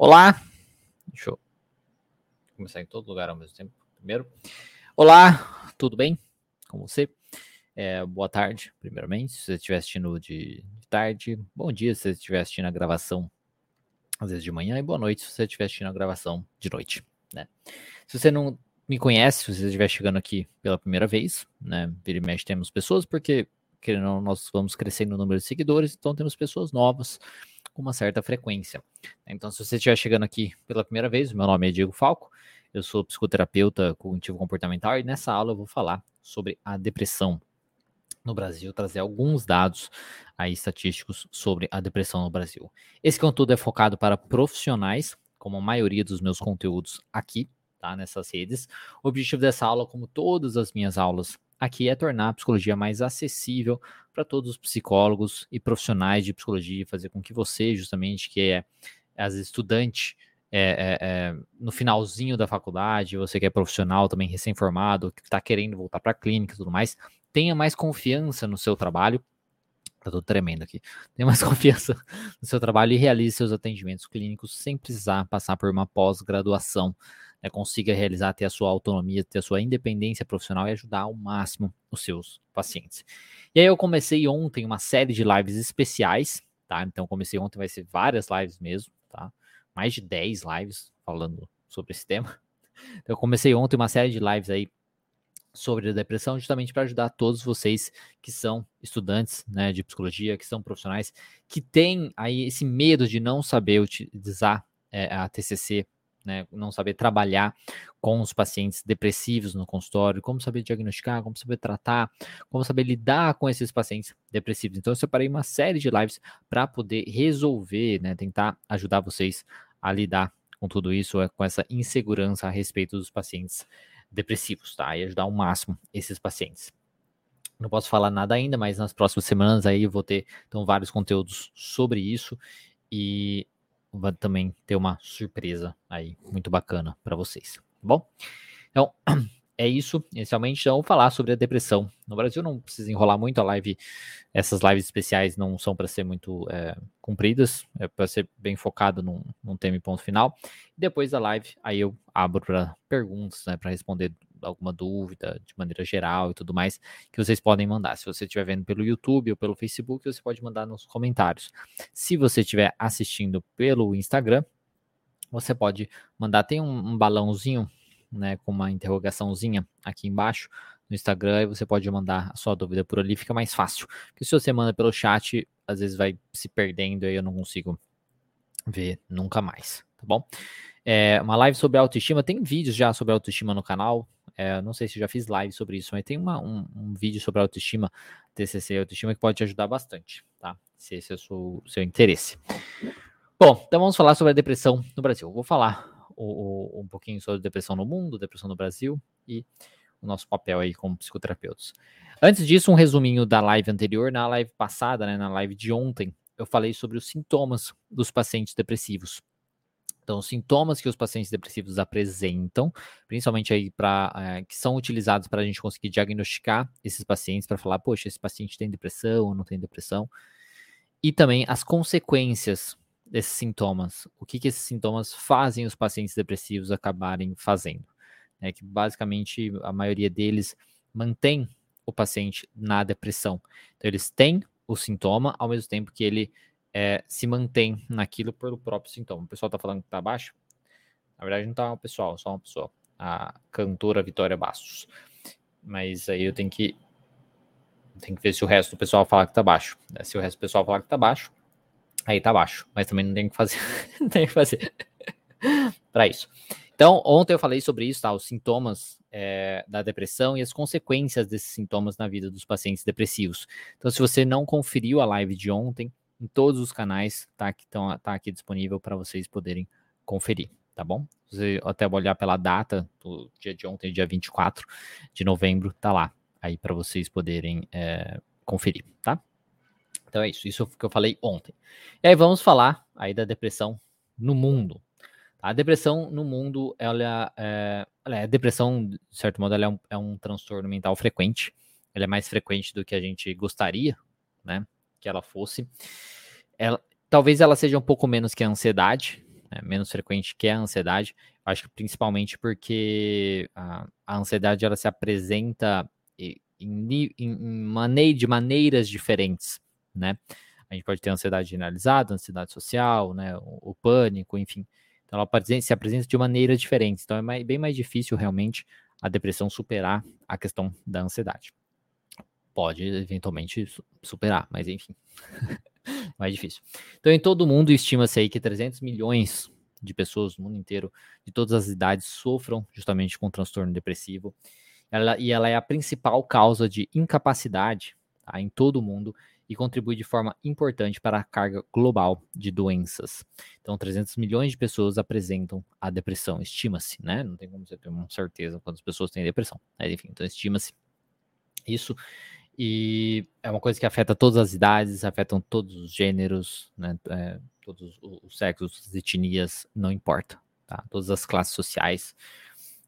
Olá, deixa eu começar em todo lugar ao mesmo tempo. Primeiro, olá, tudo bem com você? É, boa tarde, primeiramente, se você estiver assistindo de, tarde. Bom dia se você estiver assistindo a gravação, às vezes de manhã. E boa noite se você estiver assistindo a gravação de noite. Né? Se você não me conhece, se você estiver chegando aqui pela primeira vez, né? Vira e mexe temos pessoas, porque querendo, nós vamos crescendo no número de seguidores, então temos pessoas novas com uma certa frequência. Então, se você estiver chegando aqui pela primeira vez, meu nome é Diego Falco, eu sou psicoterapeuta cognitivo comportamental e nessa aula eu vou falar sobre a depressão no Brasil, trazer alguns dados aí estatísticos sobre a depressão no Brasil. Esse conteúdo é focado para profissionais, como a maioria dos meus conteúdos aqui, tá, nessas redes. O objetivo dessa aula, como todas as minhas aulas aqui, é tornar a psicologia mais acessível para todos os psicólogos e profissionais de psicologia, fazer com que você, justamente, que é as estudante é, é, é, no finalzinho da faculdade, você que é profissional também recém-formado, que está querendo voltar para a clínica e tudo mais, tenha mais confiança no seu trabalho. Tá tudo tremendo aqui. Tenha mais confiança no seu trabalho e realize seus atendimentos clínicos sem precisar passar por uma pós-graduação né, consiga realizar, ter a sua autonomia, ter a sua independência profissional e ajudar ao máximo os seus pacientes. E aí eu comecei ontem uma série de lives especiais, tá? Então comecei ontem, vai ser várias lives mesmo, tá? Mais de 10 lives falando sobre esse tema. Então eu comecei ontem uma série de lives aí sobre a depressão, justamente para ajudar todos vocês que são estudantes né, de psicologia, que são profissionais, que têm aí esse medo de não saber utilizar é, a TCC né, não saber trabalhar com os pacientes depressivos no consultório, como saber diagnosticar, como saber tratar, como saber lidar com esses pacientes depressivos. Então, eu separei uma série de lives para poder resolver, né, tentar ajudar vocês a lidar com tudo isso, é, com essa insegurança a respeito dos pacientes depressivos, tá? E ajudar ao máximo esses pacientes. Não posso falar nada ainda, mas nas próximas semanas aí eu vou ter então vários conteúdos sobre isso e vai também ter uma surpresa aí muito bacana para vocês, tá bom? Então, é isso, inicialmente, então, falar sobre a depressão. No Brasil não precisa enrolar muito a live, essas lives especiais não são para ser muito é, compridas, é para ser bem focado num, num tema e ponto final. Depois da live, aí eu abro para perguntas, né, para responder alguma dúvida de maneira geral e tudo mais, que vocês podem mandar. Se você estiver vendo pelo YouTube ou pelo Facebook, você pode mandar nos comentários. Se você estiver assistindo pelo Instagram, você pode mandar. Tem um, um balãozinho, né, com uma interrogaçãozinha aqui embaixo no Instagram e você pode mandar a sua dúvida por ali, fica mais fácil. Porque se você manda pelo chat, às vezes vai se perdendo e eu não consigo ver nunca mais, tá bom? É, uma live sobre autoestima, tem vídeos já sobre autoestima no canal, é, não sei se já fiz live sobre isso, mas tem uma, um, um, vídeo sobre autoestima, TCC autoestima, que pode te ajudar bastante, tá? Se esse é o seu, seu interesse. Bom, então vamos falar sobre a depressão no Brasil. vou falar o, o, um pouquinho sobre depressão no mundo, depressão no Brasil e o nosso papel aí como psicoterapeutas. Antes disso, um resuminho da live anterior. Na live passada, né, na live de ontem, eu falei sobre os sintomas dos pacientes depressivos. Então, sintomas que os pacientes depressivos apresentam, principalmente aí para é, que são utilizados para a gente conseguir diagnosticar esses pacientes para falar, poxa, esse paciente tem depressão ou não tem depressão, e também as consequências desses sintomas, o que, que esses sintomas fazem os pacientes depressivos acabarem fazendo, é que basicamente a maioria deles mantém o paciente na depressão. Então, eles têm o sintoma ao mesmo tempo que ele é, se mantém naquilo pelo próprio sintoma. O pessoal tá falando que tá baixo? Na verdade, não tá o pessoal, só uma pessoa. A cantora Vitória Bastos. Mas aí eu tenho que. Tem que ver se o resto do pessoal falar que tá baixo. Né? Se o resto do pessoal falar que tá baixo, aí tá baixo. Mas também não tem que fazer. não tem que fazer. para isso. Então, ontem eu falei sobre isso, tá? Os sintomas é, da depressão e as consequências desses sintomas na vida dos pacientes depressivos. Então, se você não conferiu a live de ontem, em todos os canais, tá tão, tá aqui disponível para vocês poderem conferir, tá bom? Você até olhar pela data do dia de ontem, dia 24 de novembro, tá lá, aí para vocês poderem é, conferir, tá? Então é isso, isso que eu falei ontem. E aí vamos falar aí da depressão no mundo. Tá? A depressão no mundo, ela é, é depressão, de certo modo, ela é um, é um transtorno mental frequente. Ela é mais frequente do que a gente gostaria, né? Que ela fosse. Ela, talvez ela seja um pouco menos que a ansiedade, né, menos frequente que a ansiedade. Acho que principalmente porque a, a ansiedade ela se apresenta em, em, em maneira, de maneiras diferentes, né? A gente pode ter ansiedade generalizada, ansiedade social, né? O, o pânico, enfim. Então ela se apresenta de maneiras diferentes. Então é mais, bem mais difícil realmente a depressão superar a questão da ansiedade. Pode eventualmente superar, mas enfim, mais difícil. Então em todo mundo estima-se aí que 300 milhões de pessoas no mundo inteiro, de todas as idades, sofram justamente com transtorno depressivo. Ela, e ela é a principal causa de incapacidade tá, em todo o mundo e contribui de forma importante para a carga global de doenças. Então, 300 milhões de pessoas apresentam a depressão, estima-se, né? Não tem como você ter uma certeza quantas pessoas têm depressão. Né? Enfim, então estima-se isso. E é uma coisa que afeta todas as idades, afetam todos os gêneros, né? É, todos os sexos, as etnias, não importa, tá? Todas as classes sociais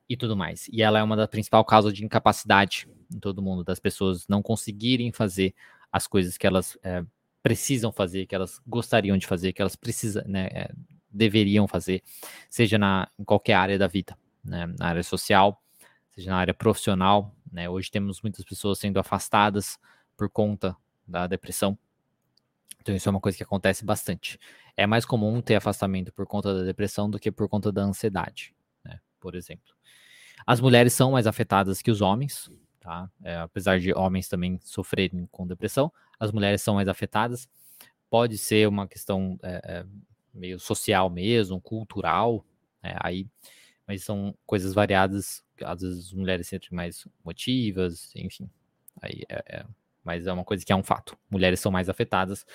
e tudo mais. E ela é uma das principais causas de incapacidade em todo mundo, das pessoas não conseguirem fazer as coisas que elas é, precisam fazer, que elas gostariam de fazer, que elas precisam, né, é, deveriam fazer, seja na, em qualquer área da vida, né, na área social, seja na área profissional. Né, hoje temos muitas pessoas sendo afastadas por conta da depressão. Então isso é uma coisa que acontece bastante. É mais comum ter afastamento por conta da depressão do que por conta da ansiedade, né, por exemplo. As mulheres são mais afetadas que os homens, tá? É, apesar de homens também sofrerem com depressão, as mulheres são mais afetadas. Pode ser uma questão é, é, meio social mesmo, cultural, né? aí, mas são coisas variadas. Às vezes as mulheres se sentem mais motivas, enfim. Aí é, é, mas é uma coisa que é um fato. Mulheres são mais afetadas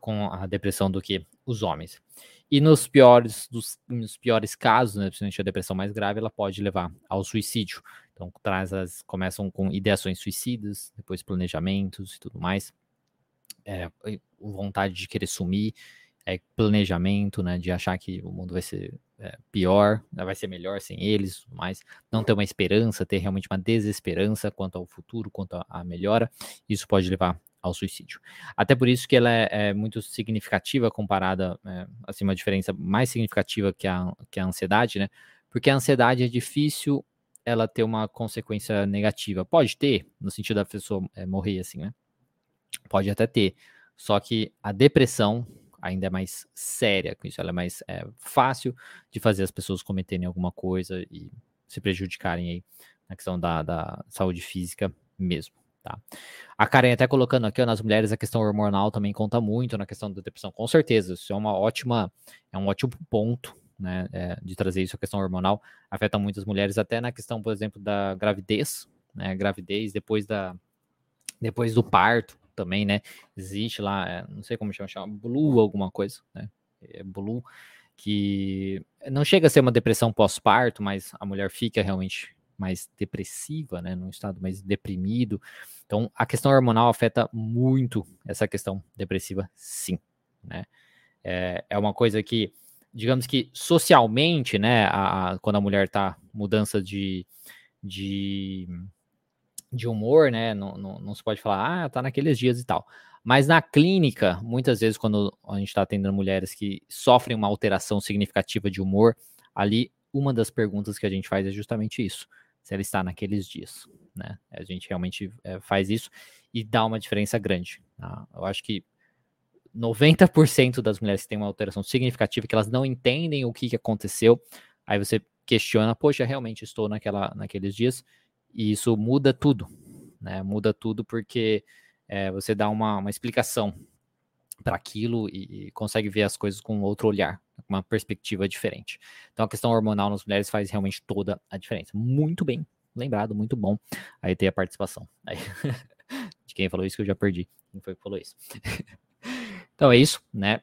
com a depressão do que os homens. E nos piores, dos, nos piores casos, né, principalmente a depressão mais grave, ela pode levar ao suicídio. Então, traz as, começam com ideações suicidas, depois planejamentos e tudo mais. É, vontade de querer sumir, é, planejamento, né, de achar que o mundo vai ser pior, né, vai ser melhor sem eles, mas não ter uma esperança, ter realmente uma desesperança quanto ao futuro, quanto à melhora, isso pode levar ao suicídio. Até por isso que ela é, é muito significativa comparada, é, assim, uma diferença mais significativa que a, que a ansiedade, né? Porque a ansiedade é difícil ela ter uma consequência negativa. Pode ter, no sentido da pessoa é, morrer, assim, né? Pode até ter. Só que a depressão ainda é mais séria com isso. Ela é mais é, fácil de fazer as pessoas cometerem alguma coisa e se prejudicarem aí na questão da, da saúde física mesmo. Tá? A Karen até colocando aqui, ó, nas mulheres, a questão hormonal também conta muito na questão da depressão. Com certeza, isso é uma ótima, é um ótimo ponto, né, é, de trazer isso, a questão hormonal afeta muitas mulheres, até na questão, por exemplo, da gravidez, né, gravidez depois da, depois do parto também, né, existe lá, é, não sei como chama, chama blue alguma coisa, né, é blue, que não chega a ser uma depressão pós-parto, mas a mulher fica realmente mais depressiva, né, num estado mais deprimido. Então, a questão hormonal afeta muito essa questão depressiva, sim, né. É, é uma coisa que, digamos que socialmente, né, a, a quando a mulher tá mudança de, de, de humor, né, não, não, não se pode falar, ah, tá naqueles dias e tal. Mas na clínica, muitas vezes, quando a gente está atendendo mulheres que sofrem uma alteração significativa de humor, ali uma das perguntas que a gente faz é justamente isso se ela está naqueles dias, né? A gente realmente é, faz isso e dá uma diferença grande. Tá? Eu acho que 90% das mulheres que têm uma alteração significativa que elas não entendem o que, que aconteceu, aí você questiona, poxa, realmente estou naquela, naqueles dias, e isso muda tudo, né? Muda tudo porque é, você dá uma, uma explicação para aquilo e, e, consegue ver as coisas com outro olhar, uma perspectiva diferente. Então a questão hormonal nas mulheres faz realmente toda a diferença. Muito bem lembrado, muito bom. Aí tem a participação. Aí, de quem falou isso que eu já perdi. Quem foi que falou isso? então é isso, né?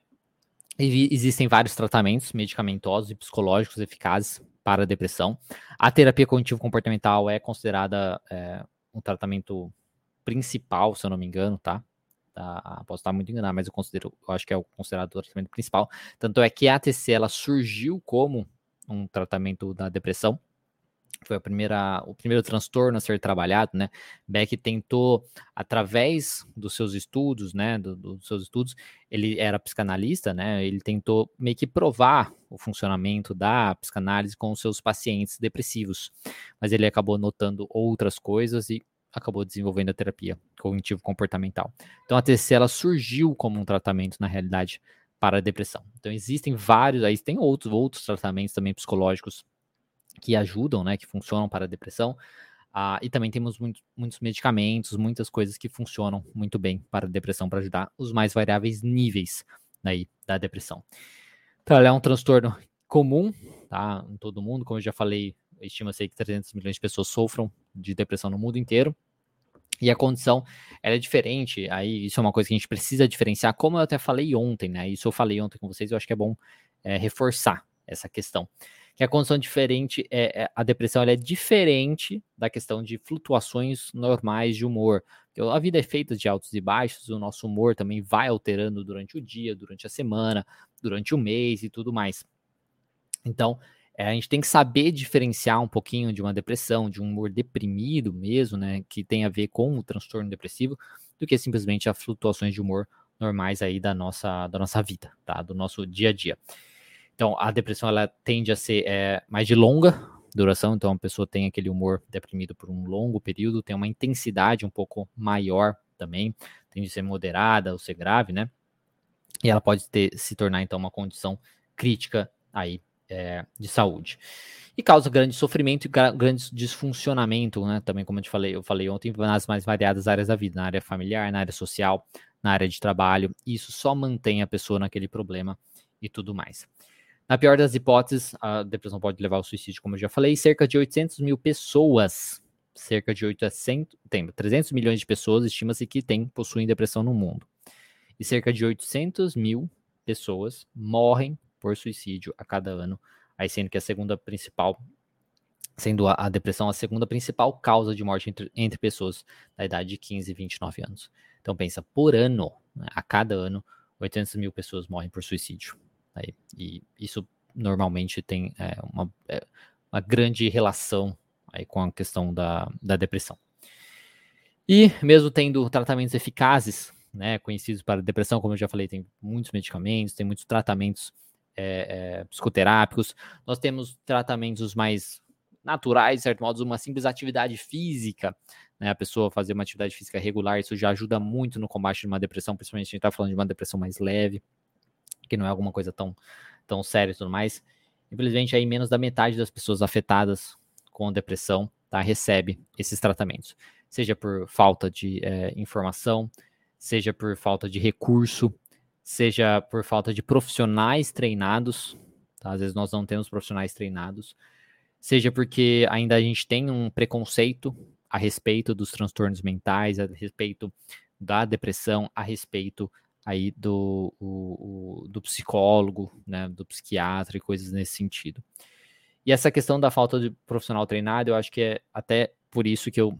E existem vários tratamentos medicamentosos e psicológicos eficazes para a depressão. A terapia cognitivo-comportamental é considerada é, um tratamento principal, se eu não me engano, tá? Tá, posso estar muito enganado, mas eu considero, eu acho que é o considerado o tratamento principal. Tanto é que a ATC ela surgiu como um tratamento da depressão. Foi a primeira, o primeiro transtorno a ser trabalhado, né? Beck tentou, através dos seus estudos, né? Do, dos seus estudos, ele era psicanalista, né? Ele tentou meio que provar o funcionamento da psicanálise com os seus pacientes depressivos, mas ele acabou notando outras coisas e acabou desenvolvendo a terapia cognitivo-comportamental. Então a TCC ela surgiu como um tratamento na realidade para a depressão. Então existem vários, aí tem outros outros tratamentos também psicológicos que ajudam, né, que funcionam para a depressão. Ah, e também temos muito, muitos medicamentos, muitas coisas que funcionam muito bem para a depressão, para ajudar os mais variáveis níveis aí da depressão. Então, ela é um transtorno comum, tá, em todo mundo, como eu já falei, estima-se que 300 milhões de pessoas sofram de depressão no mundo inteiro. E a condição ela é diferente, aí isso é uma coisa que a gente precisa diferenciar, como eu até falei ontem, né? Isso eu falei ontem com vocês, eu acho que é bom é, reforçar essa questão. Que a condição diferente é, é a depressão é diferente da questão de flutuações normais de humor. A vida é feita de altos e baixos, o nosso humor também vai alterando durante o dia, durante a semana, durante o mês e tudo mais. Então, é, a gente tem que saber diferenciar um pouquinho de uma depressão, de um humor deprimido mesmo, né, que tem a ver com o transtorno depressivo, do que simplesmente as flutuações de humor normais aí da nossa, da nossa vida, tá, do nosso dia a dia. Então, a depressão ela tende a ser é, mais de longa duração, então a pessoa tem aquele humor deprimido por um longo período, tem uma intensidade um pouco maior também, tende a ser moderada ou ser grave, né? E ela pode ter, se tornar então uma condição crítica aí é, de saúde. E causa grande sofrimento e grande disfuncionamento, né? Também, como eu te falei, eu falei ontem, nas mais variadas áreas da vida, na área familiar, na área social, na área de trabalho. Isso só mantém a pessoa naquele problema e tudo mais. Na pior das hipóteses, a depressão pode levar ao suicídio, como eu já falei. Cerca de 800 mil pessoas, cerca de 800, tem 300 milhões de pessoas, estima-se que tem, possuem depressão no mundo. E cerca de 800 mil pessoas morrem por suicídio a cada ano, aí sendo que a segunda principal, sendo a, a depressão a segunda principal causa de morte entre, entre, pessoas da idade de 15 e 29 anos. Então pensa, por ano, né, a cada ano, 800 mil pessoas morrem por suicídio. Aí, e isso normalmente tem é, uma, é, uma grande relação aí com a questão da, da depressão. E mesmo tendo tratamentos eficazes, né, conhecidos para depressão, como eu já falei, tem muitos medicamentos, tem muitos tratamentos é, é, psicoterápicos, nós temos tratamentos mais naturais, de certo modo, uma simples atividade física, né, a pessoa fazer uma atividade física regular, isso já ajuda muito no combate de uma depressão, principalmente a gente está falando de uma depressão mais leve, que não é alguma coisa tão, tão séria e tudo mais. Infelizmente, aí menos da metade das pessoas afetadas com depressão tá, recebe esses tratamentos, seja por falta de é, informação, seja por falta de recurso, seja por falta de profissionais treinados, tá? às vezes nós não temos profissionais treinados, seja porque ainda a gente tem um preconceito a respeito dos transtornos mentais, a respeito da depressão, a respeito aí do, o, o, do psicólogo, né, do psiquiatra e coisas nesse sentido. E essa questão da falta de profissional treinado, eu acho que é até por isso que eu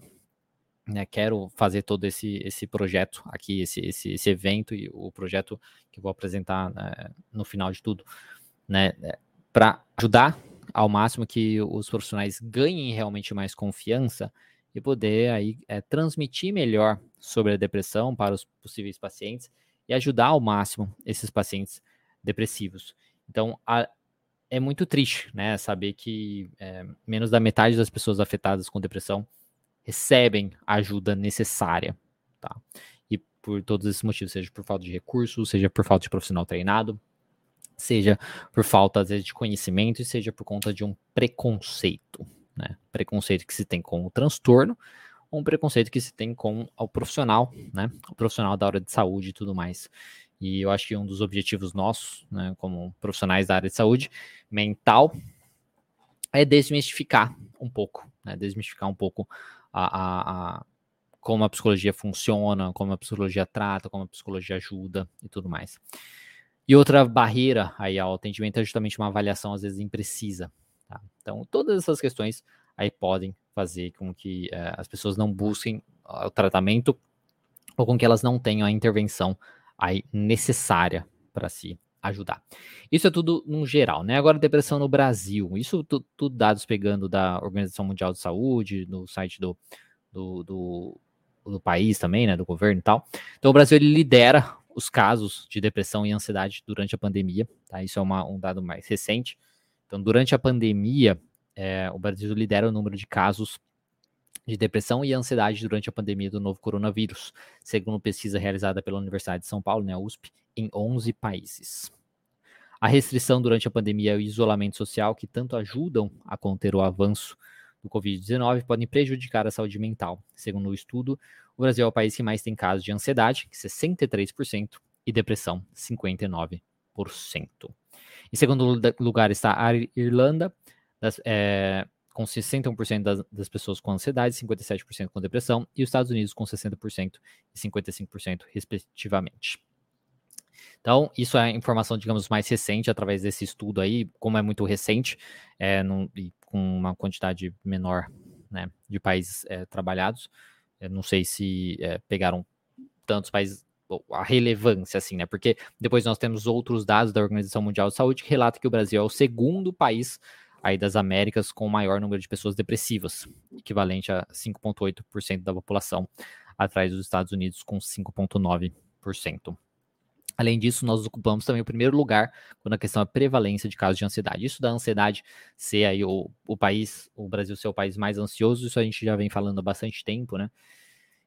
né, quero fazer todo esse, esse projeto aqui, esse, esse, esse evento e o projeto que vou apresentar né, no final de tudo, né, é, para ajudar ao máximo que os profissionais ganhem realmente mais confiança e poder aí é, transmitir melhor sobre a depressão para os possíveis pacientes e ajudar ao máximo esses pacientes depressivos. Então, a, é muito triste, né, saber que é, menos da metade das pessoas afetadas com depressão recebem a ajuda necessária, tá? E por todos esses motivos, seja por falta de recursos, seja por falta de profissional treinado, seja por falta, às vezes, de conhecimento, e seja por conta de um preconceito, né? Preconceito que se tem com o transtorno, um preconceito que se tem com o profissional, né? O profissional da área de saúde e tudo mais. E eu acho que um dos objetivos nossos, né, como profissionais da área de saúde mental, é desmistificar um pouco, né? Desmistificar um pouco a, a, a, como a psicologia funciona, como a psicologia trata, como a psicologia ajuda e tudo mais. E outra barreira aí ao atendimento é justamente uma avaliação às vezes imprecisa. Tá? Então, todas essas questões aí podem fazer com que é, as pessoas não busquem o tratamento ou com que elas não tenham a intervenção aí necessária para se ajudar. Isso é tudo no geral, né? Agora, depressão no Brasil. Isso tudo, tudo dados pegando da Organização Mundial de Saúde, no site do, do, do, do, país também, né? Do governo e tal. Então, o Brasil ele lidera os casos de depressão e ansiedade durante a pandemia, tá? Isso é uma, um dado mais recente. Então, durante a pandemia, é, o Brasil lidera o número de casos de depressão e ansiedade durante a pandemia do novo coronavírus, segundo pesquisa realizada pela Universidade de São Paulo, né, USP, em 11 países. A restrição durante a pandemia e o isolamento social, que tanto ajudam a conter o avanço do Covid-19, podem prejudicar a saúde mental. Segundo o estudo, o Brasil é o país que mais tem casos de ansiedade, 63%, e depressão, 59%. Em segundo lugar está a Irlanda, das, é, com 61% das, das, pessoas com ansiedade, 57% com depressão, e os Estados Unidos com 60% e 55%, respectivamente. Então, isso é informação, digamos, mais recente através desse estudo aí, como é muito recente, é, num, e com uma quantidade menor né, de países é, trabalhados. Eu não sei se é, pegaram tantos países, a relevância, assim, né? Porque depois nós temos outros dados da Organização Mundial de Saúde que relata que o Brasil é o segundo país aí das Américas com o maior número de pessoas depressivas, equivalente a 5,8% da população, atrás dos Estados Unidos com 5,9%. Além disso, nós ocupamos também o primeiro lugar quando a questão é a prevalência de casos de ansiedade. Isso da ansiedade ser aí o, o país, o Brasil ser o país mais ansioso, isso a gente já vem falando há bastante tempo, né?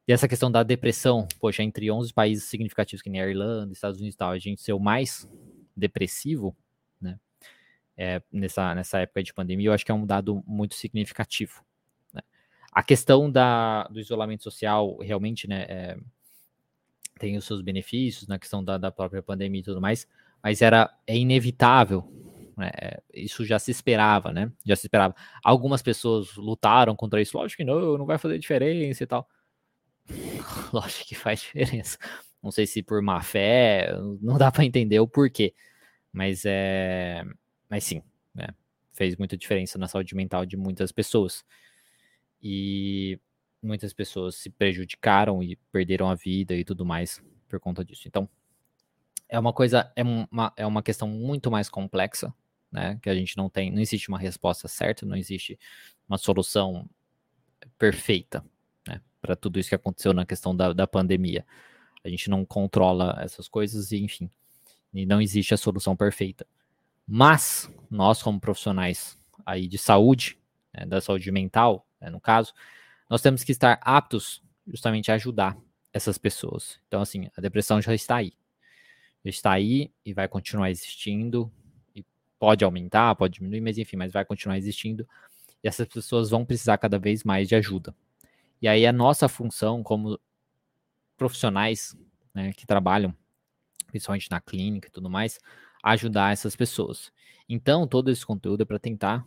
E essa questão da depressão, poxa, entre 11 países significativos, que nem a Irlanda, Estados Unidos e tal, a gente ser o mais depressivo, é, nessa, nessa época de pandemia, eu acho que é um dado muito significativo. Né? A questão da, do isolamento social realmente né, é, tem os seus benefícios na questão da, da, própria pandemia e tudo mais, mas era é inevitável. Né? Isso já se esperava, né? Já se esperava. Algumas pessoas lutaram contra isso, lógico que não, não vai fazer diferença e tal. lógico que faz diferença. Não sei se por má fé, não dá para entender o porquê, mas é mas sim, né? Fez muita diferença na saúde mental de muitas pessoas. E muitas pessoas se prejudicaram e perderam a vida e tudo mais por conta disso. Então, é uma coisa, é uma, é uma questão muito mais complexa, né? Que a gente não tem, não existe uma resposta certa, não existe uma solução perfeita, né? Para tudo isso que aconteceu na questão da, da pandemia. A gente não controla essas coisas e, enfim, e não existe a solução perfeita. Mas nós, como profissionais aí de saúde, né, da saúde mental, né, no caso, nós temos que estar aptos justamente a ajudar essas pessoas. Então, assim, a depressão já está aí. Já está aí e vai continuar existindo. E pode aumentar, pode diminuir, mas enfim, mas vai continuar existindo. E essas pessoas vão precisar cada vez mais de ajuda. E aí a nossa função como profissionais né, que trabalham, principalmente na clínica e tudo mais, ajudar essas pessoas. Então, todo esse conteúdo é para tentar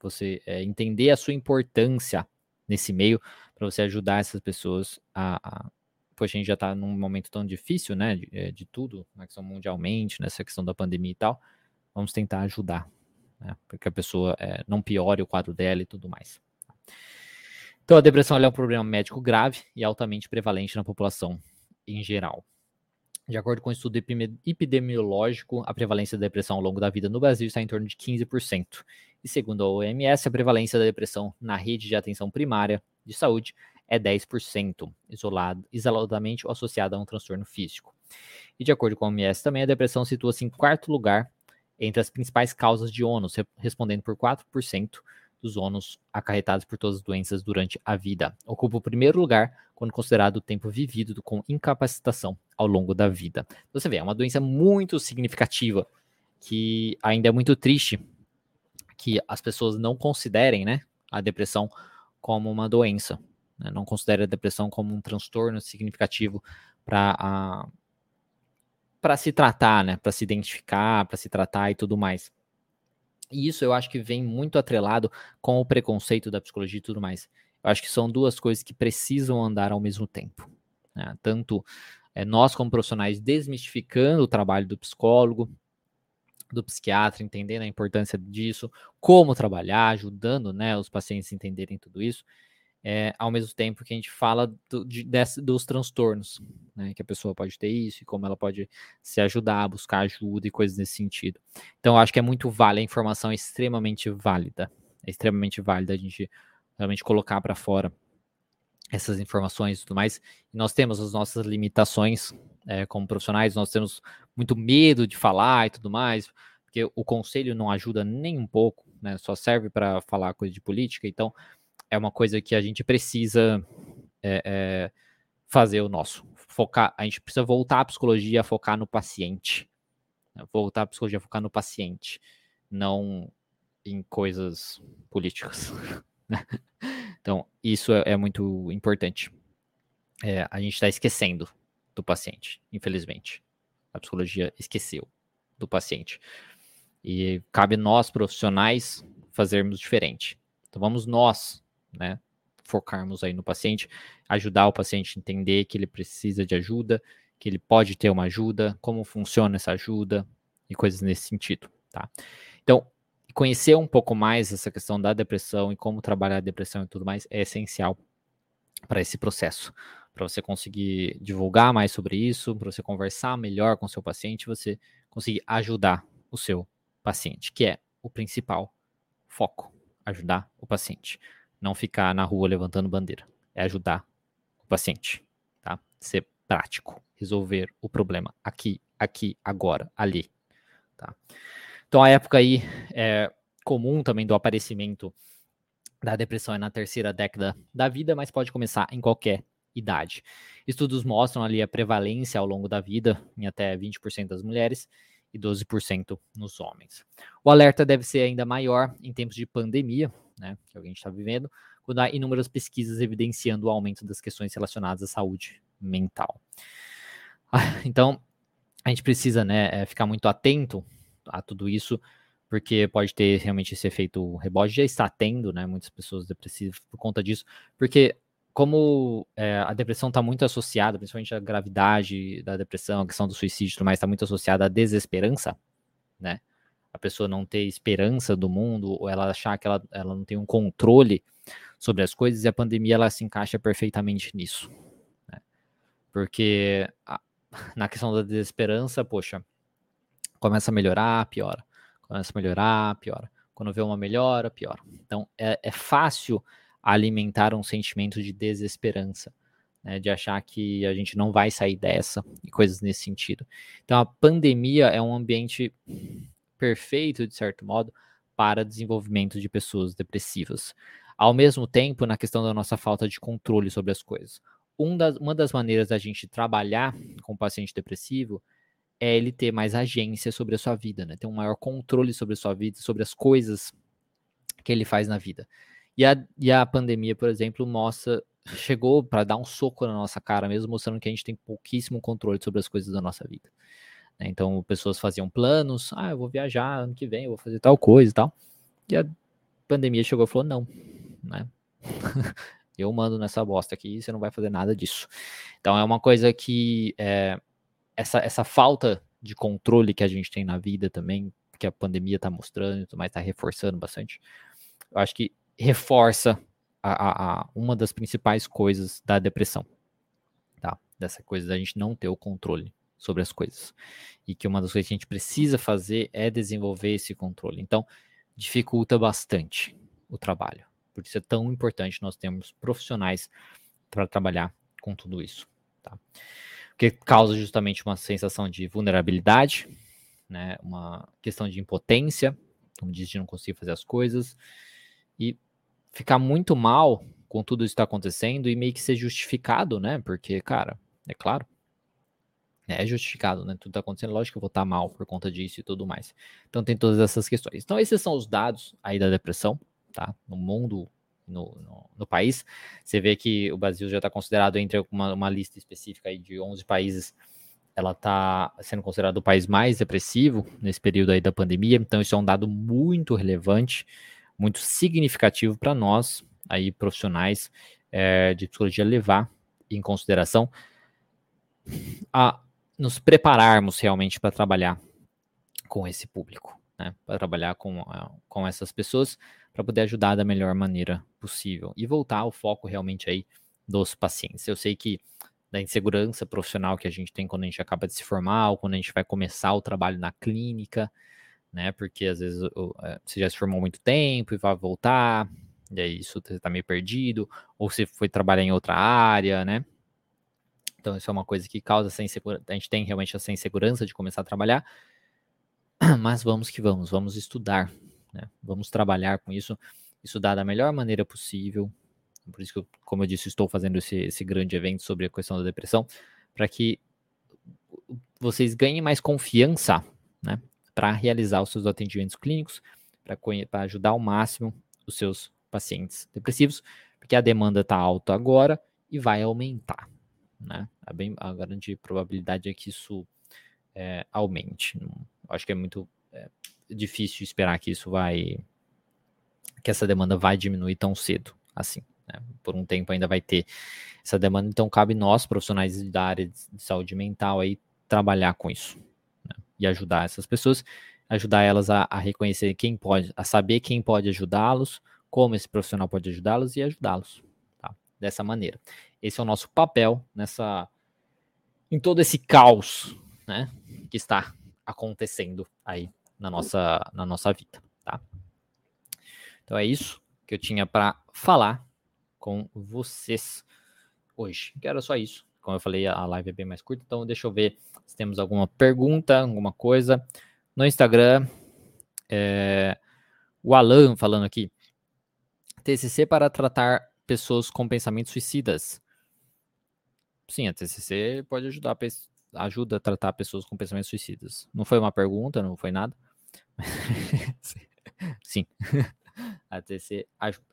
você é, entender a sua importância nesse meio, para você ajudar essas pessoas a, a. Poxa, a gente já está num momento tão difícil, né? De, eh, de tudo, na questão mundialmente, nessa questão da pandemia e tal. Vamos tentar ajudar, né? Para que a pessoa é, não piore o quadro dela e tudo mais. Então, a depressão é um problema médico grave e altamente prevalente na população em geral. De acordo com o um estudo epidemiológico, a prevalência da depressão ao longo da vida no Brasil está em torno de 15%. E segundo a OMS, a prevalência da depressão na rede de atenção primária de saúde é 10%, isolado, isoladamente ou associada a um transtorno físico. E de acordo com a OMS também, a depressão situa-se em quarto lugar entre as principais causas de ônus, respondendo por 4% dos ônus acarretados por todas as doenças durante a vida. Ocupa o primeiro lugar quando considerado o tempo vivido com incapacitação ao longo da vida. Você vê, é uma doença muito significativa que ainda é muito triste que as pessoas não considerem né, a depressão como uma doença, né, não considerem a depressão como um transtorno significativo para para se tratar, né, para se identificar, para se tratar e tudo mais. E isso eu acho que vem muito atrelado com o preconceito da psicologia e tudo mais. Eu acho que são duas coisas que precisam andar ao mesmo tempo. Né? Tanto é, nós, como profissionais, desmistificando o trabalho do psicólogo, do psiquiatra, entendendo a importância disso, como trabalhar, ajudando né, os pacientes a entenderem tudo isso, é, ao mesmo tempo que a gente fala do, de, desse, dos transtornos, né, que a pessoa pode ter isso e como ela pode se ajudar, buscar ajuda e coisas nesse sentido. Então, acho que é muito válida, a informação é extremamente válida, é extremamente válida a gente realmente colocar para fora essas informações e tudo mais. E nós temos as nossas limitações é, como profissionais, nós temos muito medo de falar e tudo mais, porque o conselho não ajuda nem um pouco, né? Só serve para falar coisa de política, então é uma coisa que a gente precisa é, é, fazer o nosso. Focar, a gente precisa voltar à psicologia a focar no paciente. Voltar à psicologia a focar no paciente, não em coisas políticas. Então, isso é, é muito importante. É, a gente está esquecendo do paciente, infelizmente. A psicologia esqueceu do paciente. E cabe nós, profissionais, fazermos diferente. Então vamos nós, né, focarmos aí no paciente, ajudar o paciente a entender que ele precisa de ajuda, que ele pode ter uma ajuda, como funciona essa ajuda e coisas nesse sentido, tá? Então, conhecer um pouco mais essa questão da depressão e como trabalhar a depressão e tudo mais é essencial para esse processo para você conseguir divulgar mais sobre isso, para você conversar melhor com o seu paciente, você conseguir ajudar o seu paciente, que é o principal foco, ajudar o paciente, não ficar na rua levantando bandeira, é ajudar o paciente, tá? Ser prático, resolver o problema aqui, aqui, agora, ali, tá? Então a época aí é comum também do aparecimento da depressão é na terceira década da vida, mas pode começar em qualquer idade. Estudos mostram ali a prevalência ao longo da vida em até 20% das mulheres e 12% nos homens. O alerta deve ser ainda maior em tempos de pandemia, né, que a gente está vivendo, quando há inúmeras pesquisas evidenciando o aumento das questões relacionadas à saúde mental. Então, a gente precisa né, é, ficar muito atento a tudo isso, porque pode ter realmente esse efeito rebote, já está tendo, né, muitas pessoas depressivas por conta disso, porque como é, a depressão está muito associada, principalmente a gravidade da depressão, a questão do suicídio, mas está muito associada à desesperança, né? A pessoa não ter esperança do mundo, ou ela achar que ela, ela não tem um controle sobre as coisas, e a pandemia ela se encaixa perfeitamente nisso. Né? Porque a, na questão da desesperança, poxa, começa a melhorar, piora. Começa a melhorar, piora. Quando vê uma melhora, piora. Então é, é fácil alimentar um sentimento de desesperança, né, de achar que a gente não vai sair dessa e coisas nesse sentido. Então, a pandemia é um ambiente perfeito, de certo modo, para desenvolvimento de pessoas depressivas. Ao mesmo tempo, na questão da nossa falta de controle sobre as coisas. Um das, uma das maneiras da gente trabalhar com o paciente depressivo é ele ter mais agência sobre a sua vida, né? ter um maior controle sobre a sua vida, sobre as coisas que ele faz na vida. E a, e a pandemia, por exemplo, mostra, chegou para dar um soco na nossa cara mesmo, mostrando que a gente tem pouquíssimo controle sobre as coisas da nossa vida. Né? Então, pessoas faziam planos, ah, eu vou viajar ano que vem, eu vou fazer tal coisa e tal. E a pandemia chegou e falou, não, né? eu mando nessa bosta aqui, você não vai fazer nada disso. Então, é uma coisa que é, essa, essa falta de controle que a gente tem na vida também, que a pandemia está mostrando, mas está reforçando bastante. Eu acho que reforça a, a, a, uma das principais coisas da depressão, tá? Dessa coisa da gente não ter o controle sobre as coisas. E que uma das coisas que a gente precisa fazer é desenvolver esse controle. Então, dificulta bastante o trabalho. Por isso é tão importante nós termos profissionais para trabalhar com tudo isso, tá? Porque causa justamente uma sensação de vulnerabilidade, né? Uma questão de impotência, como diz, de não conseguir fazer as coisas, e ficar muito mal com tudo isso que está acontecendo e meio que ser justificado, né? Porque, cara, é claro, é justificado, né? Tudo está acontecendo, lógico que eu vou estar tá mal por conta disso e tudo mais. Então tem todas essas questões. Então esses são os dados aí da depressão, tá? No mundo, no, no, no país. Você vê que o Brasil já está considerado entre uma, uma lista específica aí de 11 países ela está sendo considerado o país mais depressivo nesse período aí da pandemia, então isso é um dado muito relevante muito significativo para nós, aí profissionais é, de psicologia, levar em consideração a nos prepararmos realmente para trabalhar com esse público, né? para trabalhar com, com essas pessoas, para poder ajudar da melhor maneira possível e voltar ao foco realmente aí dos pacientes. Eu sei que da insegurança profissional que a gente tem quando a gente acaba de se formar, ou quando a gente vai começar o trabalho na clínica, né? Porque às vezes é, você já se formou muito tempo e vai voltar, E aí isso você tá meio perdido, ou você foi trabalhar em outra área, né? Então isso é uma coisa que causa essa insegurança. A gente tem realmente essa insegurança de começar a trabalhar. Mas vamos que vamos, vamos estudar, né? Vamos trabalhar com isso, estudar da melhor maneira possível. Por isso que, eu, como eu disse, estou fazendo esse, esse grande evento sobre a questão da depressão, para que vocês ganhem mais confiança, né? Para realizar os seus atendimentos clínicos, para ajudar ao máximo os seus pacientes depressivos, porque a demanda está alta agora e vai aumentar, né? A, bem, a grande probabilidade é que isso é, aumente. Acho que é muito é, difícil esperar que isso vai, que essa demanda vai diminuir tão cedo assim. Né? Por um tempo ainda vai ter essa demanda, então cabe nós, profissionais da área de saúde mental, aí trabalhar com isso né? e ajudar essas pessoas, ajudar elas a, a reconhecer quem pode, a saber quem pode ajudá-los, como esse profissional pode ajudá-los e ajudá-los, tá? Dessa maneira. Esse é o nosso papel nessa, em todo esse caos, né? Que está acontecendo aí na nossa, na nossa vida, tá? Então é isso que eu tinha para falar com vocês hoje. Que era só isso. Como eu falei, a live é bem mais curta, então deixa eu ver se temos alguma pergunta, alguma coisa. No Instagram, é, o Alan falando aqui. TCC para tratar pessoas com pensamentos suicidas. Sim, a TCC pode ajudar ajuda a tratar pessoas com pensamentos suicidas. Não foi uma pergunta, não foi nada. Sim, a TCC ajuda.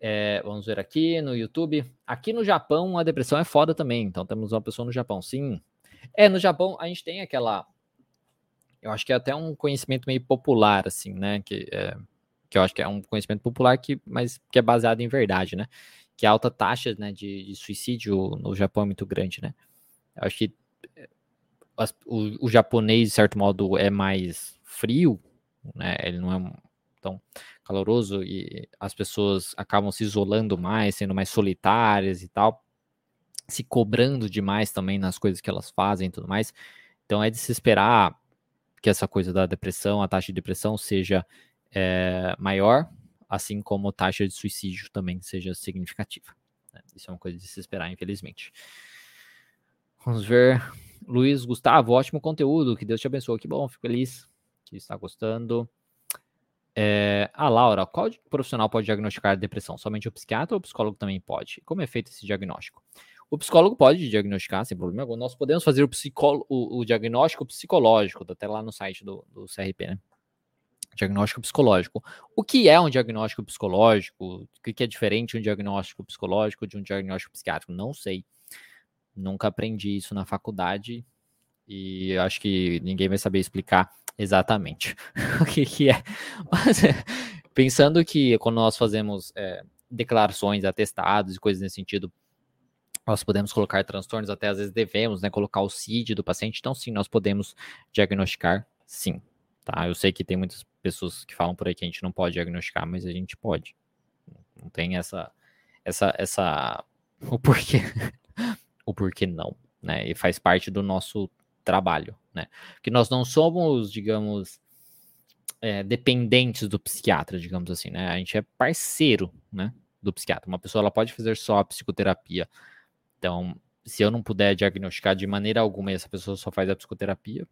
É, vamos ver aqui no YouTube. Aqui no Japão a depressão é foda também. Então temos uma pessoa no Japão. Sim. É, no Japão a gente tem aquela. Eu acho que é até um conhecimento meio popular, assim, né? Que é, que eu acho que é um conhecimento popular, que, mas que é baseado em verdade, né? Que a alta taxa né, de, de suicídio no Japão é muito grande, né? Eu acho que eh, as, o, o, japonês, de certo modo, é mais frio, né? Ele não é tão caloroso e as pessoas acabam se isolando mais, sendo mais solitárias e tal, se cobrando demais também nas coisas que elas fazem e tudo mais. Então é de se esperar que essa coisa da depressão, a taxa de depressão seja é, maior, assim como taxa de suicídio também seja significativa. Né? Isso é uma coisa de se esperar, infelizmente. Vamos ver. Luiz Gustavo, ótimo conteúdo. Que Deus te abençoe. Que bom, fico feliz que está gostando. É, a Laura, qual profissional pode diagnosticar depressão? Somente o psiquiatra ou o psicólogo também pode? Como é feito esse diagnóstico? O psicólogo pode diagnosticar sem problema algum. Nós podemos fazer o, o, o diagnóstico psicológico, tá até lá no site do, do CRP, né? Diagnóstico psicológico. O que é um diagnóstico psicológico? O que é diferente um diagnóstico psicológico de um diagnóstico psiquiátrico? Não sei. Nunca aprendi isso na faculdade e acho que ninguém vai saber explicar exatamente o que, que é. Mas, pensando que quando nós fazemos é, declarações, atestados e coisas nesse sentido, nós podemos colocar transtornos, até às vezes devemos, né, colocar o CID do paciente, então sim, nós podemos diagnosticar, sim, tá? Eu sei que tem muitas pessoas que falam por aí que a gente não pode diagnosticar, mas a gente pode. Não tem essa, essa, essa, o porquê, o porquê não, né? E faz parte do nosso trabalho, né? Que nós não somos, digamos, é, dependentes do psiquiatra, digamos assim, né? A gente é parceiro, né? Do psiquiatra. Uma pessoa ela pode fazer só a psicoterapia. Então, se eu não puder diagnosticar de maneira alguma e essa pessoa só faz a psicoterapia,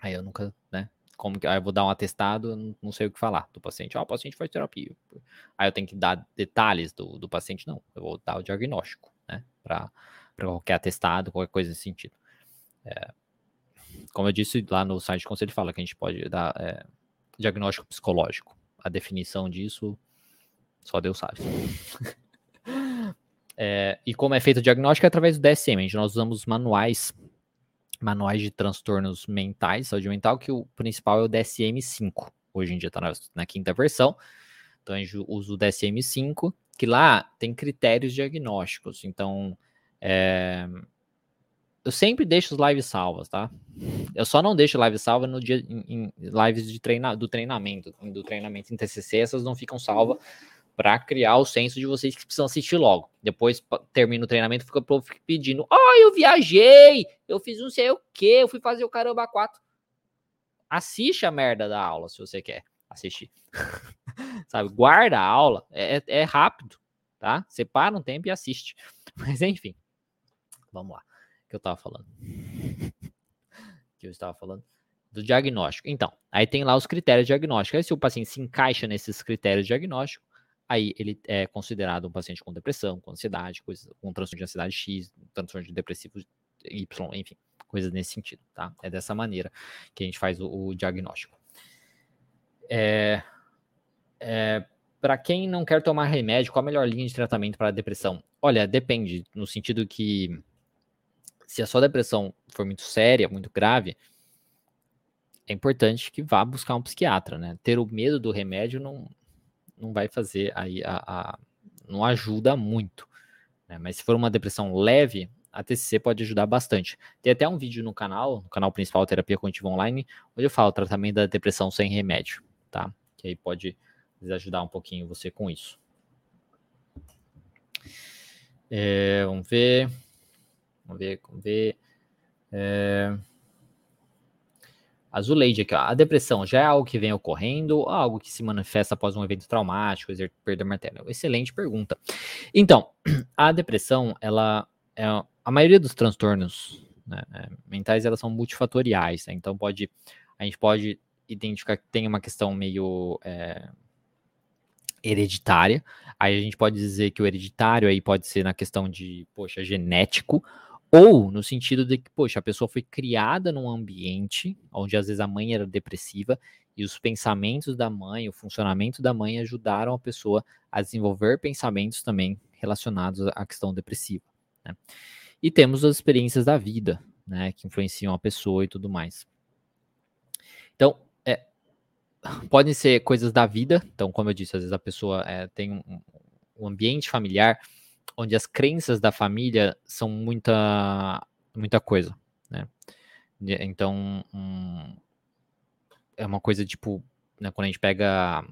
aí eu nunca, né? como que, aí eu vou dar um atestado, não, sei o que falar do paciente. Ah, o paciente faz terapia. Aí eu tenho que dar detalhes do, do paciente, não. Eu vou dar o diagnóstico, né? Para qualquer atestado, qualquer coisa nesse sentido. É, como eu disse lá no site do conselho, fala que a gente pode dar é, diagnóstico psicológico. A definição disso, só Deus sabe. é, e como é feito o diagnóstico é através do DSM. Gente, nós usamos manuais manuais de transtornos mentais, saúde mental, que o principal é o DSM-5. Hoje em dia está na, na, quinta versão. Então a gente usa o DSM-5, que lá tem critérios diagnósticos. Então, é, eu sempre deixo os lives salvas, tá? Eu só não deixo live salva no dia em, em lives de treina, do treinamento, do treinamento em TCC, essas não ficam salvas para criar o senso de vocês que precisam assistir logo. Depois termina o treinamento, fica o povo pedindo: "Ah, oh, eu viajei, eu fiz não sei o que, eu fui fazer o caramba 4". Assiste a merda da aula se você quer assistir. Sabe? Guarda a aula, é, é rápido, tá? Separa um tempo e assiste. Mas enfim, vamos lá. O que eu tava falando? O que eu estava falando? Do diagnóstico. Então, aí tem lá os critérios diagnósticos. Aí, se o paciente se encaixa nesses critérios diagnósticos, aí ele é considerado um paciente com depressão, com ansiedade, com transtorno de ansiedade X, transtorno de depressivo Y, enfim, coisas nesse sentido, tá? É dessa maneira que a gente faz o, o diagnóstico. É, é, para quem não quer tomar remédio, qual a melhor linha de tratamento para depressão? Olha, depende, no sentido que se a sua depressão for muito séria, muito grave, é importante que vá buscar um psiquiatra, né? Ter o medo do remédio não, não vai fazer aí a, a não ajuda muito. Né? Mas se for uma depressão leve, a TCC pode ajudar bastante. Tem até um vídeo no canal, no canal principal Terapia Cognitiva Online, onde eu falo tratamento da depressão sem remédio, tá? Que aí pode ajudar um pouquinho você com isso. É, vamos ver. Vamos ver, vamos ver. É... Azuleide aqui, ó. A depressão já é algo que vem ocorrendo algo que se manifesta após um evento traumático, perda materna? Excelente pergunta. Então, a depressão, ela é a maioria dos transtornos né, é, mentais, elas são multifatoriais, né? Então pode a gente pode identificar que tem uma questão meio é, hereditária. Aí a gente pode dizer que o hereditário aí pode ser na questão de, poxa, genético, ou no sentido de que, poxa, a pessoa foi criada num ambiente onde às vezes a mãe era depressiva e os pensamentos da mãe, o funcionamento da mãe ajudaram a pessoa a desenvolver pensamentos também relacionados à questão depressiva. Né? E temos as experiências da vida, né, que influenciam a pessoa e tudo mais. Então, é, podem ser coisas da vida. Então, como eu disse, às vezes a pessoa é, tem um, um ambiente familiar onde as crenças da família são muita, muita coisa, né? Então, um, é uma coisa tipo, né, quando a gente pega.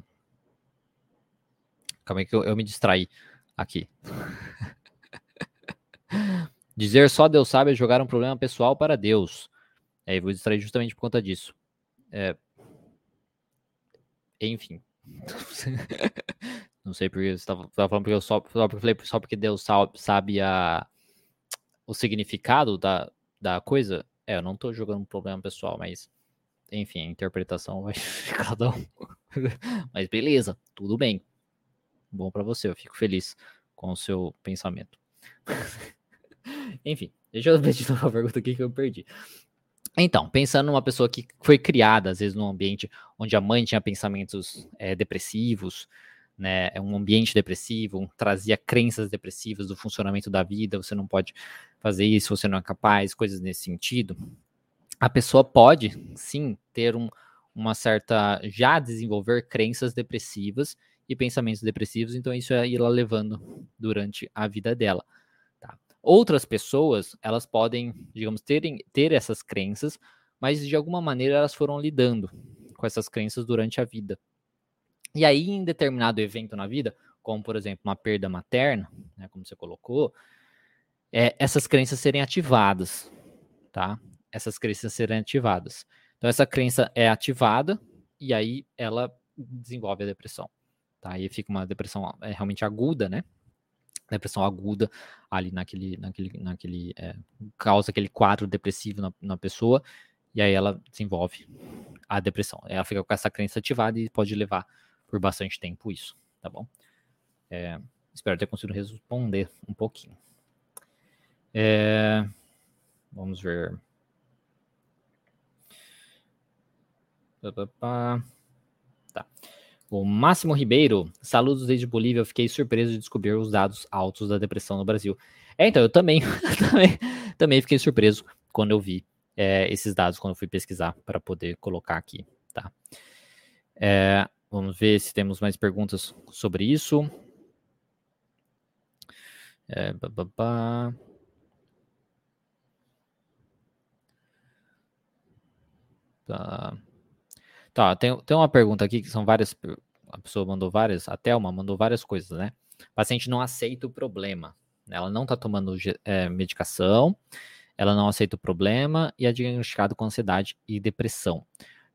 Calma aí que eu, eu me distraí aqui. Dizer só Deus sabe é jogar um problema pessoal para Deus. É, eu vou distrair justamente por conta disso. É... Enfim. Não sei porque você estava falando porque eu só, só, porque, só porque Deus sabe a, o significado da, da coisa. É, eu não estou jogando um problema pessoal, mas enfim, a interpretação vai de cada um. mas beleza, tudo bem. Bom para você, eu fico feliz com o seu pensamento. Enfim, deixa eu ver de novo a pergunta aqui que eu perdi. Então, pensando numa pessoa que foi criada, às vezes, num ambiente onde a mãe tinha pensamentos é, depressivos, né, é um ambiente depressivo, trazia crenças depressivas do funcionamento da vida, você não pode fazer isso, você não é capaz, coisas nesse sentido. A pessoa pode, sim, ter um, uma certa. já desenvolver crenças depressivas e pensamentos depressivos, então isso é ir lá levando durante a vida dela. Outras pessoas, elas podem, digamos, terem, ter essas crenças, mas de alguma maneira elas foram lidando com essas crenças durante a vida. E aí, em determinado evento na vida, como por exemplo uma perda materna, né, como você colocou, é, essas crenças serem ativadas, tá? Essas crenças serem ativadas. Então, essa crença é ativada e aí ela desenvolve a depressão, tá? Aí fica uma depressão é, realmente aguda, né? depressão aguda ali naquele, naquele, naquele é, causa aquele quadro depressivo na, na, pessoa e aí ela desenvolve a depressão. Ela fica com essa crença ativada e pode levar por bastante tempo isso, tá bom? É, espero ter conseguido responder um pouquinho. É, vamos ver. Tá. O Máximo Ribeiro, saludos desde Bolívia. Eu fiquei surpreso de descobrir os dados altos da depressão no Brasil. É, então, eu também, também, também fiquei surpreso quando eu vi é, esses dados, quando eu fui pesquisar para poder colocar aqui, tá? É, vamos ver se temos mais perguntas sobre isso. É. Tá. Tá, tem, tem uma pergunta aqui que são várias. A pessoa mandou várias, a Thelma mandou várias coisas, né? O paciente não aceita o problema. Ela não está tomando é, medicação, ela não aceita o problema e é diagnosticado com ansiedade e depressão.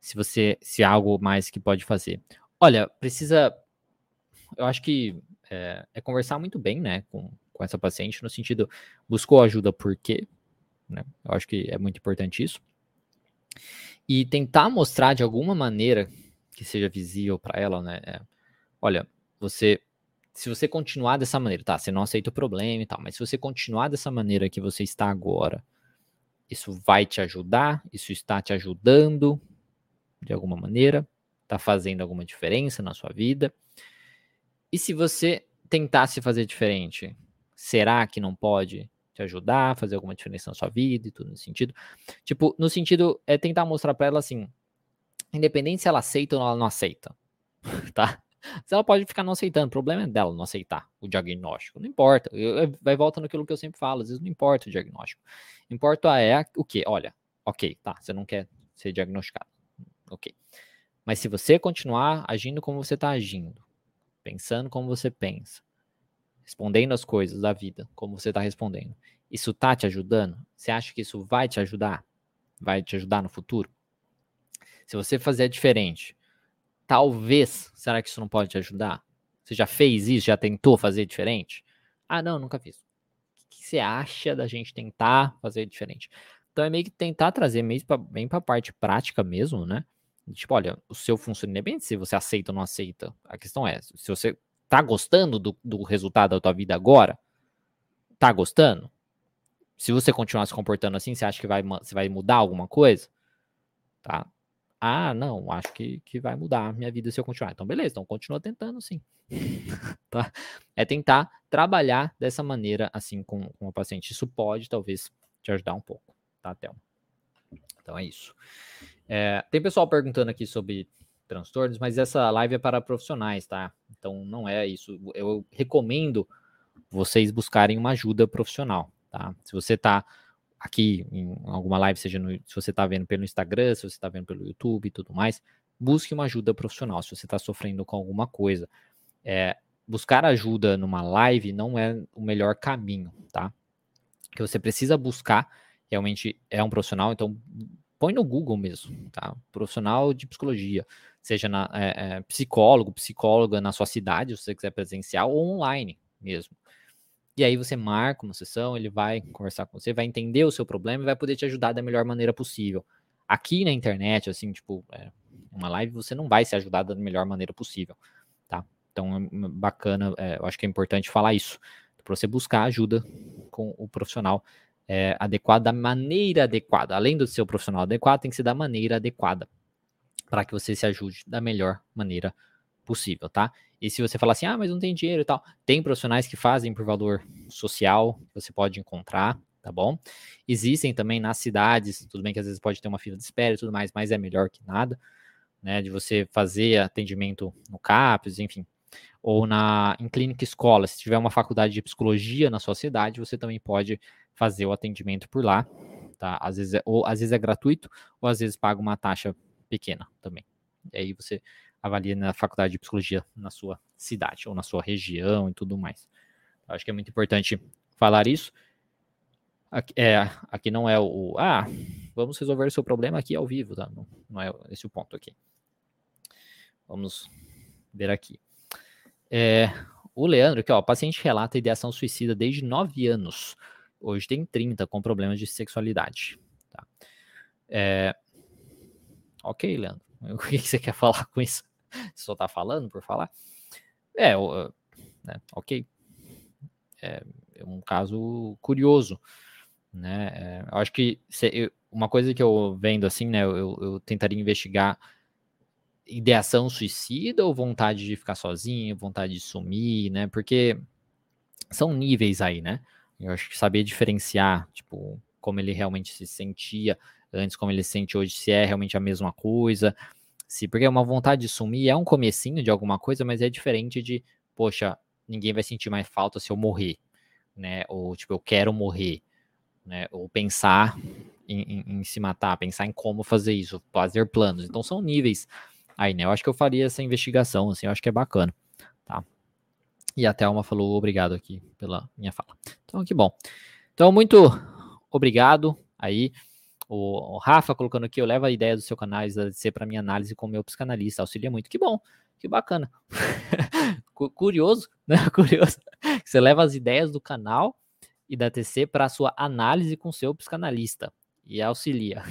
Se você, se há algo mais que pode fazer. Olha, precisa. Eu acho que é, é conversar muito bem, né, com, com essa paciente, no sentido, buscou ajuda por quê? Né? Eu acho que é muito importante isso. E tentar mostrar de alguma maneira que seja visível para ela, né? É, olha, você se você continuar dessa maneira, tá? Você não aceita o problema e tal, mas se você continuar dessa maneira que você está agora, isso vai te ajudar? Isso está te ajudando de alguma maneira? Está fazendo alguma diferença na sua vida? E se você tentasse fazer diferente, será que não pode te ajudar, fazer alguma diferença na sua vida e tudo nesse sentido? Tipo, no sentido é tentar mostrar para ela assim, independente se ela aceita ou ela não aceita, tá? Se ela pode ficar não aceitando, o problema é dela não aceitar o diagnóstico. Não importa. Vai volta naquilo que eu sempre falo, às vezes não importa o diagnóstico. Importa é o que? Olha, ok, tá, você não quer ser diagnosticado. Ok. Mas se você continuar agindo como você está agindo, pensando como você pensa, respondendo as coisas da vida como você está respondendo, isso tá te ajudando? Você acha que isso vai te ajudar? Vai te ajudar no futuro? Se você fazer diferente, Talvez. Será que isso não pode te ajudar? Você já fez isso? Já tentou fazer diferente? Ah, não, nunca fiz. O que você acha da gente tentar fazer diferente? Então é meio que tentar trazer meio pra, bem para a parte prática mesmo, né? Tipo, olha, o seu funcionamento, independente se você aceita ou não aceita. A questão é, se você tá gostando do, do resultado da tua vida agora, tá gostando? Se você continuar se comportando assim, você acha que vai, você vai mudar alguma coisa? Tá? Ah, não, acho que, que vai mudar a minha vida se eu continuar. Então, beleza, então continua tentando sim. tá? É tentar trabalhar dessa maneira, assim, com, com o paciente. Isso pode, talvez, te ajudar um pouco, tá, Thelma? Então é isso. É, tem pessoal perguntando aqui sobre transtornos, mas essa live é para profissionais, tá? Então não é isso. Eu recomendo vocês buscarem uma ajuda profissional, tá? Se você tá aqui em alguma live, seja no, se você está vendo pelo Instagram, se você está vendo pelo YouTube e tudo mais, busque uma ajuda profissional. Se você está sofrendo com alguma coisa, é, buscar ajuda numa live não é o melhor caminho, tá? Que você precisa buscar realmente é um profissional, então põe no Google mesmo, tá? Profissional de psicologia, seja na, é, é, psicólogo, psicóloga na sua cidade, se você quiser presencial ou online mesmo. E aí você marca uma sessão, ele vai conversar com você, vai entender o seu problema e vai poder te ajudar da melhor maneira possível. Aqui na internet, assim, tipo, é, uma live, você não vai ser ajudado da melhor maneira possível, tá? Então, é bacana, é, eu acho que é importante falar isso, para você buscar ajuda com o profissional é, adequado, da maneira adequada. Além do seu profissional adequado, tem que ser da maneira adequada, para que você se ajude da melhor maneira possível, tá? E se você falar assim, ah, mas não tem dinheiro e tal, tem profissionais que fazem por valor social, você pode encontrar, tá bom? Existem também nas cidades, tudo bem que às vezes pode ter uma fila de espera e tudo mais, mas é melhor que nada, né? De você fazer atendimento no CAPES, enfim, ou na em clínica escola, se tiver uma faculdade de psicologia na sua cidade, você também pode fazer o atendimento por lá, tá? Às vezes é, ou às vezes é gratuito, ou às vezes paga uma taxa pequena também. E aí você avalia na faculdade de psicologia na sua cidade ou na sua região e tudo mais. Eu acho que é muito importante falar isso. Aqui, é, aqui não é o, ah, vamos resolver o seu problema aqui ao vivo, tá? Não, não é esse o ponto aqui. Vamos ver aqui. É, o Leandro, que ó, paciente relata ideação suicida desde 9 anos. Hoje tem 30 com problemas de sexualidade. Tá? É, ok, Leandro. O que você quer falar com isso? só tá falando por falar. É, né, ok. É, é, um caso curioso, né? É, eu acho que se, eu, uma coisa que eu vendo assim, né? Eu, eu, tentaria investigar ideação suicida ou vontade de ficar sozinho, vontade de sumir, né? Porque são níveis aí, né? Eu acho que saber diferenciar, tipo, como ele realmente se sentia antes, como ele se sente hoje, se é realmente a mesma coisa se porque é uma vontade de sumir é um comecinho de alguma coisa, mas é diferente de, poxa, ninguém vai sentir mais falta se eu morrer, né? Ou tipo, eu quero morrer, né? Ou pensar em, em, em se matar, pensar em como fazer isso, fazer planos. Então são níveis aí, né? Eu acho que eu faria essa investigação, assim, eu acho que é bacana, tá? E a Thelma falou obrigado aqui pela minha fala. Então, que bom. Então, muito obrigado aí. O, Rafa colocando aqui, eu levo a ideia do seu canal da DC para minha análise com o meu psicanalista. Auxilia muito. Que bom, que bacana. Curioso, né? Curioso. Você leva as ideias do canal e da TC para a sua análise com seu psicanalista e auxilia.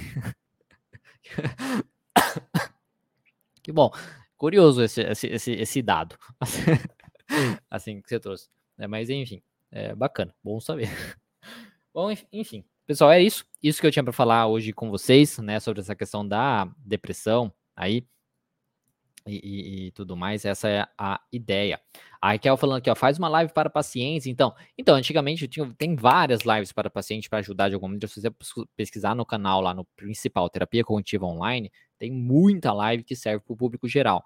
que bom. Curioso esse, esse, esse, esse dado. assim que você trouxe. É, mas enfim, é bacana, bom saber. Bom, enfim, pessoal, é isso. Isso que eu tinha para falar hoje com vocês, né, sobre essa questão da depressão aí e, e, e, tudo mais. Essa é a ideia. A Raquel falando aqui, ó, faz uma live para pacientes. Então, então antigamente tinha, tem várias lives para pacientes para ajudar de alguma maneira. Se você pesquisar no canal lá no principal, Terapia Cognitiva Online, tem muita live que serve para o público geral.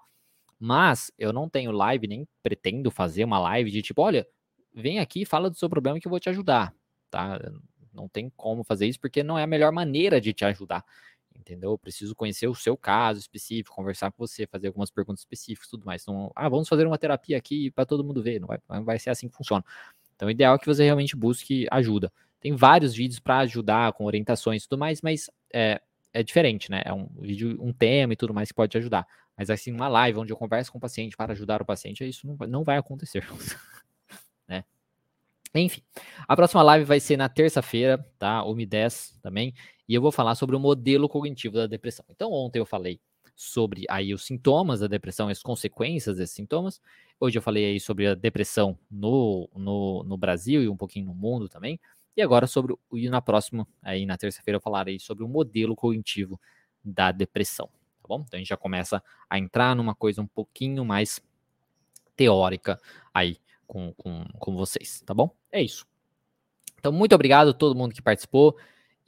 Mas eu não tenho live, nem pretendo fazer uma live de tipo, olha, vem aqui, fala do seu problema que eu vou te ajudar, tá? Não tem como fazer isso porque não é a melhor maneira de te ajudar, entendeu? Eu preciso conhecer o seu caso específico, conversar com você, fazer algumas perguntas específicas, tudo mais. Então, ah, vamos fazer uma terapia aqui para todo mundo ver, não vai, não vai ser assim que funciona. Então, o ideal é que você realmente busque ajuda. Tem vários vídeos para ajudar com orientações e tudo mais, mas é, é diferente, né? É um vídeo, um tema e tudo mais que pode te ajudar. Mas assim, uma live onde eu converso com o paciente para ajudar o paciente, isso não não vai acontecer. né? Enfim, a próxima live vai ser na terça-feira, tá? 1h10 também. E eu vou falar sobre o modelo cognitivo da depressão. Então, ontem eu falei sobre aí os sintomas da depressão as consequências desses sintomas. Hoje eu falei aí sobre a depressão no, no, no Brasil e um pouquinho no mundo também. E agora sobre e na próxima, aí na terça-feira eu falarei sobre o modelo cognitivo da depressão, tá bom? Então a gente já começa a entrar numa coisa um pouquinho mais teórica aí com, com, com vocês, tá bom? É isso. Então, muito obrigado a todo mundo que participou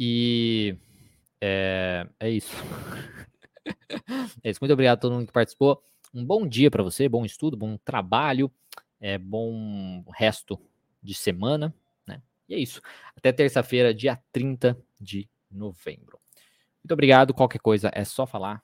e é, é isso. é isso. Muito obrigado a todo mundo que participou. Um bom dia para você, bom estudo, bom trabalho, é, bom resto de semana. E é isso. Até terça-feira, dia 30 de novembro. Muito obrigado. Qualquer coisa é só falar.